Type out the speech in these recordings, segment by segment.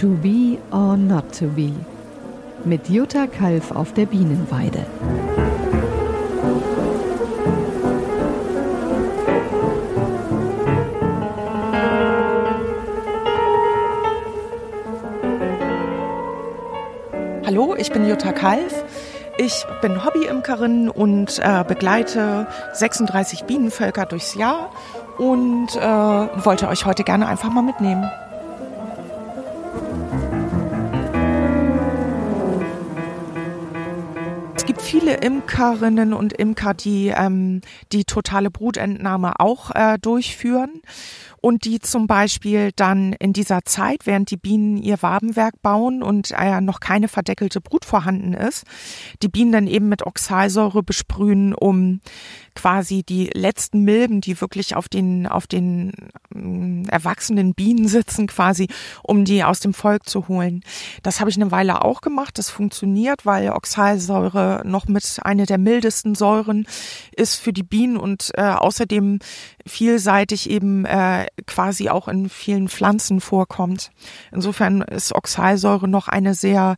To be or not to be. Mit Jutta Kalf auf der Bienenweide. Hallo, ich bin Jutta Kalf. Ich bin Hobbyimkerin und äh, begleite 36 Bienenvölker durchs Jahr und äh, wollte euch heute gerne einfach mal mitnehmen. Viele Imkerinnen und Imker, die ähm, die totale Brutentnahme auch äh, durchführen und die zum Beispiel dann in dieser Zeit, während die Bienen ihr Wabenwerk bauen und äh, noch keine verdeckelte Brut vorhanden ist, die Bienen dann eben mit Oxalsäure besprühen, um quasi die letzten Milben, die wirklich auf den, auf den äh, erwachsenen Bienen sitzen, quasi, um die aus dem Volk zu holen. Das habe ich eine Weile auch gemacht. Das funktioniert, weil Oxalsäure noch mit einer der mildesten Säuren ist für die Bienen und äh, außerdem vielseitig eben äh, quasi auch in vielen Pflanzen vorkommt. Insofern ist Oxalsäure noch eine sehr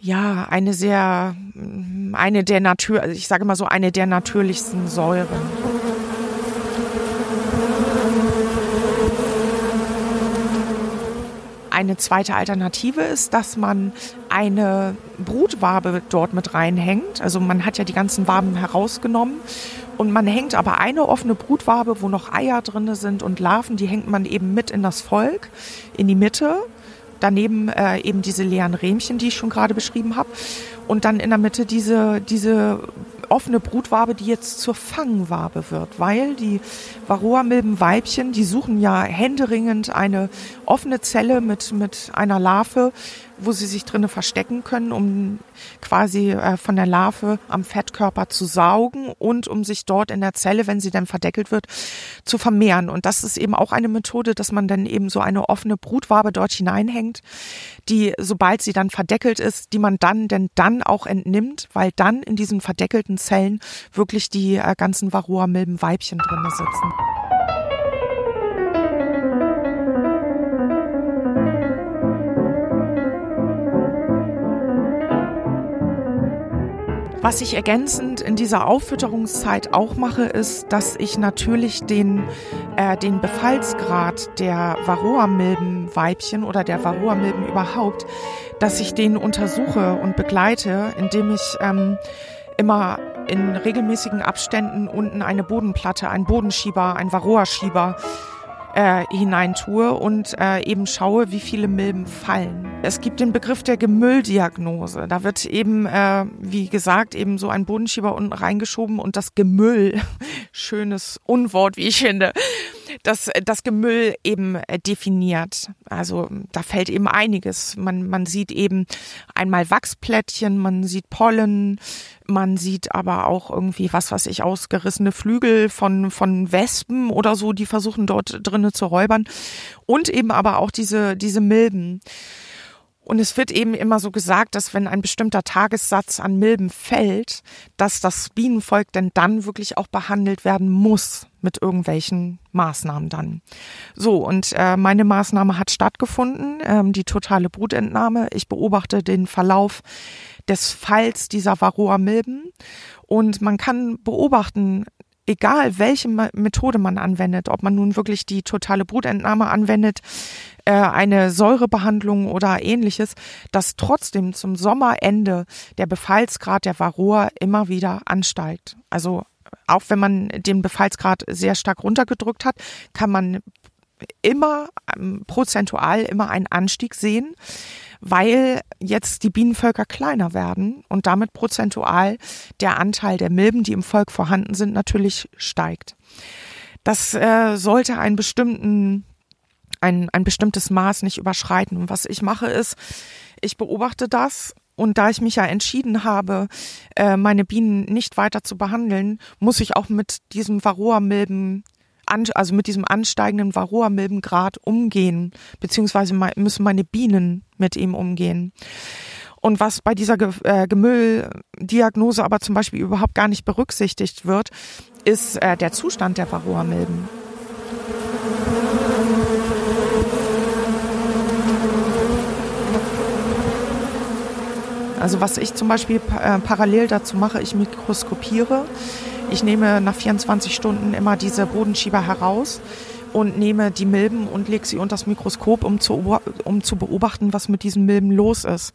ja, eine sehr, eine der Natur, also ich sage mal so, eine der natürlichsten Säuren. Eine zweite Alternative ist, dass man eine Brutwabe dort mit reinhängt. Also man hat ja die ganzen Waben herausgenommen und man hängt aber eine offene Brutwabe, wo noch Eier drin sind und Larven, die hängt man eben mit in das Volk, in die Mitte. Daneben äh, eben diese leeren Rähmchen, die ich schon gerade beschrieben habe. Und dann in der Mitte diese, diese offene Brutwabe, die jetzt zur Fangwabe wird, weil die Varroa-Milbenweibchen, die suchen ja händeringend eine offene Zelle mit, mit einer Larve, wo sie sich drinnen verstecken können, um quasi äh, von der Larve am Fettkörper zu saugen und um sich dort in der Zelle, wenn sie dann verdeckelt wird, zu vermehren. Und das ist eben auch eine Methode, dass man dann eben so eine offene Brutwabe dort hineinhängt, die, sobald sie dann verdeckelt ist, die man dann denn dann auch entnimmt, weil dann in diesen verdeckelten Zellen wirklich die äh, ganzen Varroa-Milbenweibchen drinne sitzen. Was ich ergänzend in dieser Auffütterungszeit auch mache, ist, dass ich natürlich den, äh, den Befallsgrad der Varroa-Milbenweibchen oder der Varroa-Milben überhaupt, dass ich den untersuche und begleite, indem ich ähm, immer in regelmäßigen Abständen unten eine Bodenplatte, einen Bodenschieber, ein Varroa-Schieber äh, hineintue und äh, eben schaue, wie viele Milben fallen. Es gibt den Begriff der Gemülldiagnose. Da wird eben, äh, wie gesagt, eben so ein Bodenschieber unten reingeschoben und das Gemüll, schönes Unwort, wie ich finde, das, das Gemüll eben äh, definiert. Also da fällt eben einiges. Man, man sieht eben einmal Wachsplättchen, man sieht Pollen, man sieht aber auch irgendwie, was weiß ich, ausgerissene Flügel von, von Wespen oder so, die versuchen dort drinnen zu räubern. Und eben aber auch diese, diese Milben. Und es wird eben immer so gesagt, dass wenn ein bestimmter Tagessatz an Milben fällt, dass das Bienenvolk denn dann wirklich auch behandelt werden muss mit irgendwelchen Maßnahmen dann. So, und äh, meine Maßnahme hat stattgefunden, ähm, die totale Brutentnahme. Ich beobachte den Verlauf des Falls dieser Varroa-Milben und man kann beobachten, egal welche Methode man anwendet, ob man nun wirklich die totale Brutentnahme anwendet, äh, eine Säurebehandlung oder ähnliches, dass trotzdem zum Sommerende der Befallsgrad der Varroa immer wieder ansteigt. Also auch wenn man den Befallsgrad sehr stark runtergedrückt hat, kann man immer ähm, prozentual immer einen Anstieg sehen, weil jetzt die Bienenvölker kleiner werden und damit prozentual der Anteil der Milben, die im Volk vorhanden sind, natürlich steigt. Das äh, sollte einen bestimmten ein, ein bestimmtes Maß nicht überschreiten. Und was ich mache ist, ich beobachte das und da ich mich ja entschieden habe, äh, meine Bienen nicht weiter zu behandeln, muss ich auch mit diesem Varroa-Milben also mit diesem ansteigenden Varroa-Milbengrad umgehen, beziehungsweise müssen meine Bienen mit ihm umgehen. Und was bei dieser Ge äh, Gemülldiagnose aber zum Beispiel überhaupt gar nicht berücksichtigt wird, ist äh, der Zustand der Varroa-Milben. Also was ich zum Beispiel äh, parallel dazu mache, ich mikroskopiere ich nehme nach 24 Stunden immer diese Bodenschieber heraus und nehme die Milben und lege sie unter das Mikroskop, um zu, um zu beobachten, was mit diesen Milben los ist.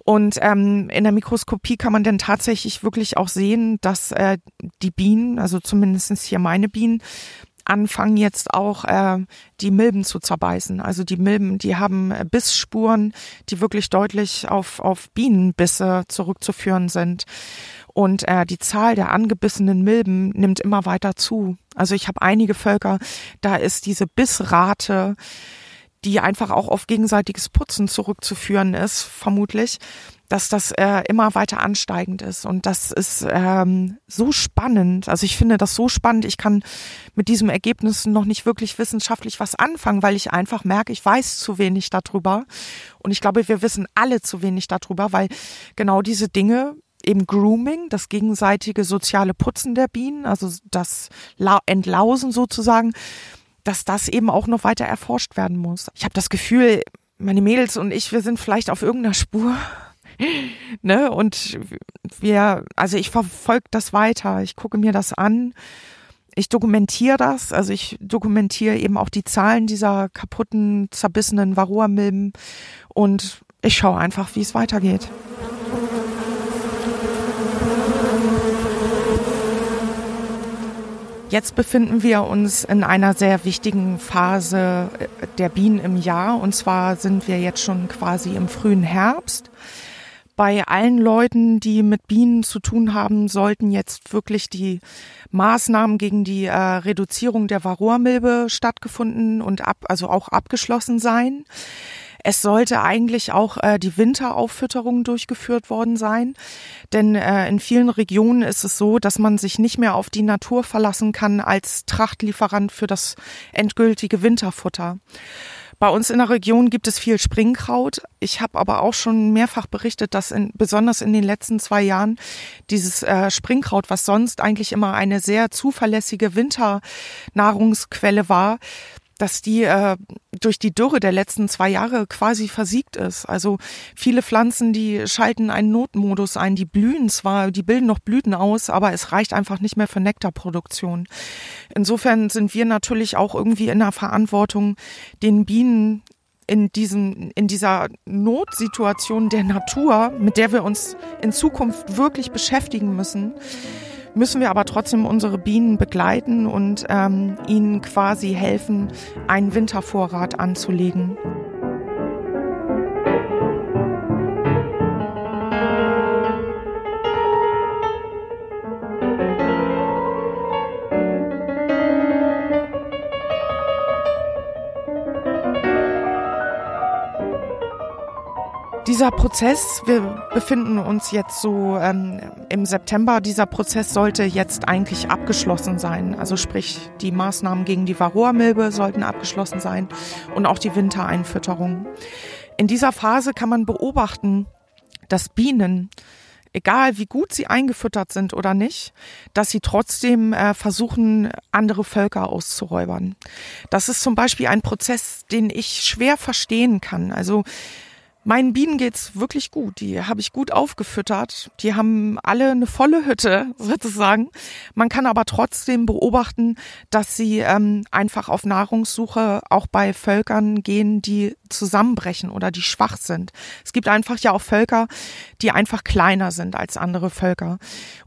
Und ähm, in der Mikroskopie kann man dann tatsächlich wirklich auch sehen, dass äh, die Bienen, also zumindestens hier meine Bienen, anfangen jetzt auch äh, die Milben zu zerbeißen. Also die Milben, die haben Bissspuren, die wirklich deutlich auf, auf Bienenbisse zurückzuführen sind. Und äh, die Zahl der angebissenen Milben nimmt immer weiter zu. Also ich habe einige Völker, da ist diese Bissrate die einfach auch auf gegenseitiges Putzen zurückzuführen ist, vermutlich, dass das äh, immer weiter ansteigend ist. Und das ist ähm, so spannend. Also ich finde das so spannend. Ich kann mit diesem Ergebnis noch nicht wirklich wissenschaftlich was anfangen, weil ich einfach merke, ich weiß zu wenig darüber. Und ich glaube, wir wissen alle zu wenig darüber, weil genau diese Dinge eben Grooming, das gegenseitige soziale Putzen der Bienen, also das Entlausen sozusagen, dass das eben auch noch weiter erforscht werden muss. Ich habe das Gefühl, meine Mädels und ich, wir sind vielleicht auf irgendeiner Spur. ne? Und wir, also ich verfolge das weiter, ich gucke mir das an, ich dokumentiere das, also ich dokumentiere eben auch die Zahlen dieser kaputten, zerbissenen Varroa-Milben und ich schaue einfach, wie es weitergeht. Jetzt befinden wir uns in einer sehr wichtigen Phase äh, der Bienen im Jahr. Und zwar sind wir jetzt schon quasi im frühen Herbst. Bei allen Leuten, die mit Bienen zu tun haben, sollten jetzt wirklich die Maßnahmen gegen die äh, Reduzierung der Varroamilbe stattgefunden und ab, also auch abgeschlossen sein. Es sollte eigentlich auch äh, die Winterauffütterung durchgeführt worden sein, denn äh, in vielen Regionen ist es so, dass man sich nicht mehr auf die Natur verlassen kann als Trachtlieferant für das endgültige Winterfutter. Bei uns in der Region gibt es viel Springkraut. Ich habe aber auch schon mehrfach berichtet, dass in, besonders in den letzten zwei Jahren dieses äh, Springkraut, was sonst eigentlich immer eine sehr zuverlässige Winternahrungsquelle war, dass die äh, durch die Dürre der letzten zwei Jahre quasi versiegt ist. Also viele Pflanzen, die schalten einen Notmodus ein, die blühen zwar, die bilden noch Blüten aus, aber es reicht einfach nicht mehr für Nektarproduktion. Insofern sind wir natürlich auch irgendwie in der Verantwortung, den Bienen in diesem, in dieser Notsituation der Natur, mit der wir uns in Zukunft wirklich beschäftigen müssen, müssen wir aber trotzdem unsere Bienen begleiten und ähm, ihnen quasi helfen, einen Wintervorrat anzulegen. Dieser Prozess, wir befinden uns jetzt so ähm, im September, dieser Prozess sollte jetzt eigentlich abgeschlossen sein. Also sprich, die Maßnahmen gegen die Varroa-Milbe sollten abgeschlossen sein und auch die Wintereinfütterung. In dieser Phase kann man beobachten, dass Bienen egal wie gut sie eingefüttert sind oder nicht, dass sie trotzdem äh, versuchen, andere Völker auszuräubern. Das ist zum Beispiel ein Prozess, den ich schwer verstehen kann. Also Meinen Bienen geht's wirklich gut. Die habe ich gut aufgefüttert. Die haben alle eine volle Hütte sozusagen. Man kann aber trotzdem beobachten, dass sie ähm, einfach auf Nahrungssuche auch bei Völkern gehen, die zusammenbrechen oder die schwach sind. Es gibt einfach ja auch Völker, die einfach kleiner sind als andere Völker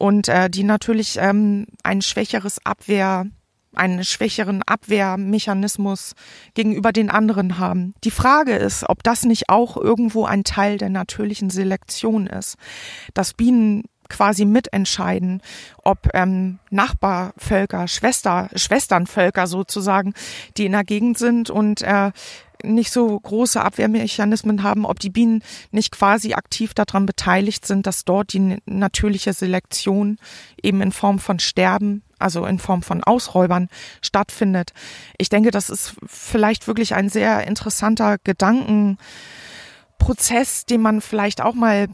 und äh, die natürlich ähm, ein schwächeres Abwehr einen schwächeren Abwehrmechanismus gegenüber den anderen haben. Die Frage ist, ob das nicht auch irgendwo ein Teil der natürlichen Selektion ist, dass Bienen quasi mitentscheiden, ob ähm, Nachbarvölker, Schwester, Schwesternvölker sozusagen, die in der Gegend sind und äh, nicht so große Abwehrmechanismen haben, ob die Bienen nicht quasi aktiv daran beteiligt sind, dass dort die natürliche Selektion eben in Form von Sterben also in Form von Ausräubern stattfindet. Ich denke, das ist vielleicht wirklich ein sehr interessanter Gedankenprozess, den man vielleicht auch mal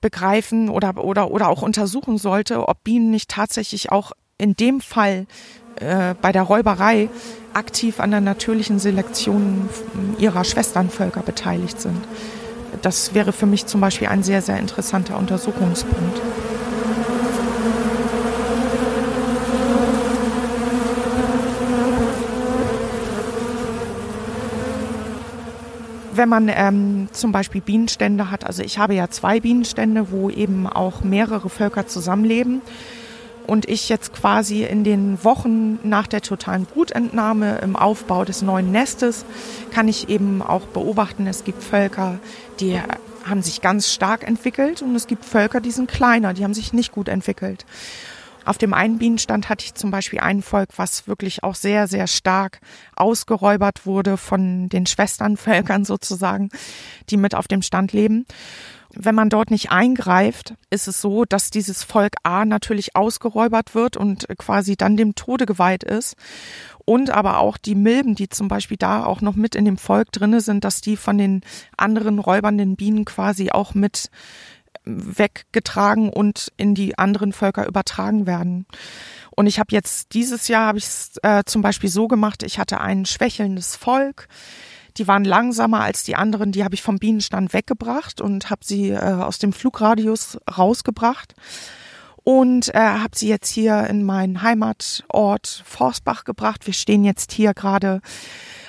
begreifen oder, oder, oder auch untersuchen sollte, ob Bienen nicht tatsächlich auch in dem Fall äh, bei der Räuberei aktiv an der natürlichen Selektion ihrer Schwesternvölker beteiligt sind. das wäre für mich zum Beispiel ein sehr, sehr interessanter Untersuchungspunkt. Wenn man ähm, zum Beispiel Bienenstände hat, also ich habe ja zwei Bienenstände, wo eben auch mehrere Völker zusammenleben und ich jetzt quasi in den Wochen nach der totalen Brutentnahme im Aufbau des neuen Nestes kann ich eben auch beobachten, es gibt Völker, die haben sich ganz stark entwickelt und es gibt Völker, die sind kleiner, die haben sich nicht gut entwickelt. Auf dem einen Bienenstand hatte ich zum Beispiel ein Volk, was wirklich auch sehr, sehr stark ausgeräubert wurde von den Schwesternvölkern sozusagen, die mit auf dem Stand leben. Wenn man dort nicht eingreift, ist es so, dass dieses Volk A natürlich ausgeräubert wird und quasi dann dem Tode geweiht ist. Und aber auch die Milben, die zum Beispiel da auch noch mit in dem Volk drinne sind, dass die von den anderen räubernden Bienen quasi auch mit weggetragen und in die anderen Völker übertragen werden. Und ich habe jetzt dieses Jahr habe ich es äh, zum Beispiel so gemacht, ich hatte ein schwächelndes Volk. Die waren langsamer als die anderen, die habe ich vom Bienenstand weggebracht und habe sie äh, aus dem Flugradius rausgebracht und äh, habe sie jetzt hier in meinen Heimatort Forstbach gebracht. Wir stehen jetzt hier gerade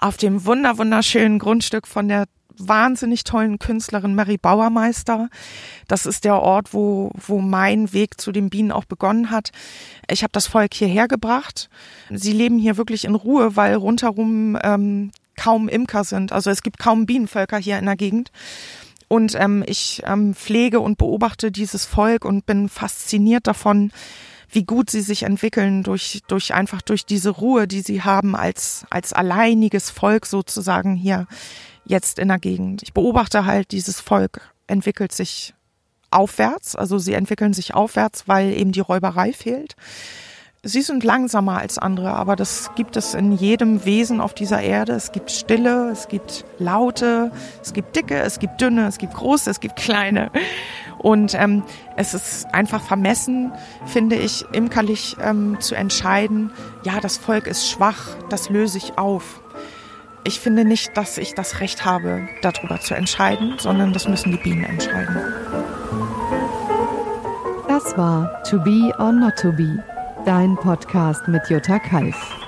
auf dem wunder wunderschönen Grundstück von der wahnsinnig tollen Künstlerin Mary Bauermeister. Das ist der Ort, wo, wo mein Weg zu den Bienen auch begonnen hat. Ich habe das Volk hierher gebracht. Sie leben hier wirklich in Ruhe, weil rundherum ähm, kaum Imker sind. Also es gibt kaum Bienenvölker hier in der Gegend. Und ähm, ich ähm, pflege und beobachte dieses Volk und bin fasziniert davon, wie gut sie sich entwickeln durch, durch einfach durch diese Ruhe, die sie haben als, als alleiniges Volk sozusagen hier jetzt in der Gegend. Ich beobachte halt, dieses Volk entwickelt sich aufwärts, also sie entwickeln sich aufwärts, weil eben die Räuberei fehlt. Sie sind langsamer als andere, aber das gibt es in jedem Wesen auf dieser Erde. Es gibt Stille, es gibt Laute, es gibt Dicke, es gibt Dünne, es gibt Große, es gibt Kleine. Und ähm, es ist einfach vermessen, finde ich, imkerlich ähm, zu entscheiden, ja, das Volk ist schwach, das löse ich auf. Ich finde nicht, dass ich das Recht habe, darüber zu entscheiden, sondern das müssen die Bienen entscheiden. Das war To Be or Not to Be, dein Podcast mit Jutta Kalf.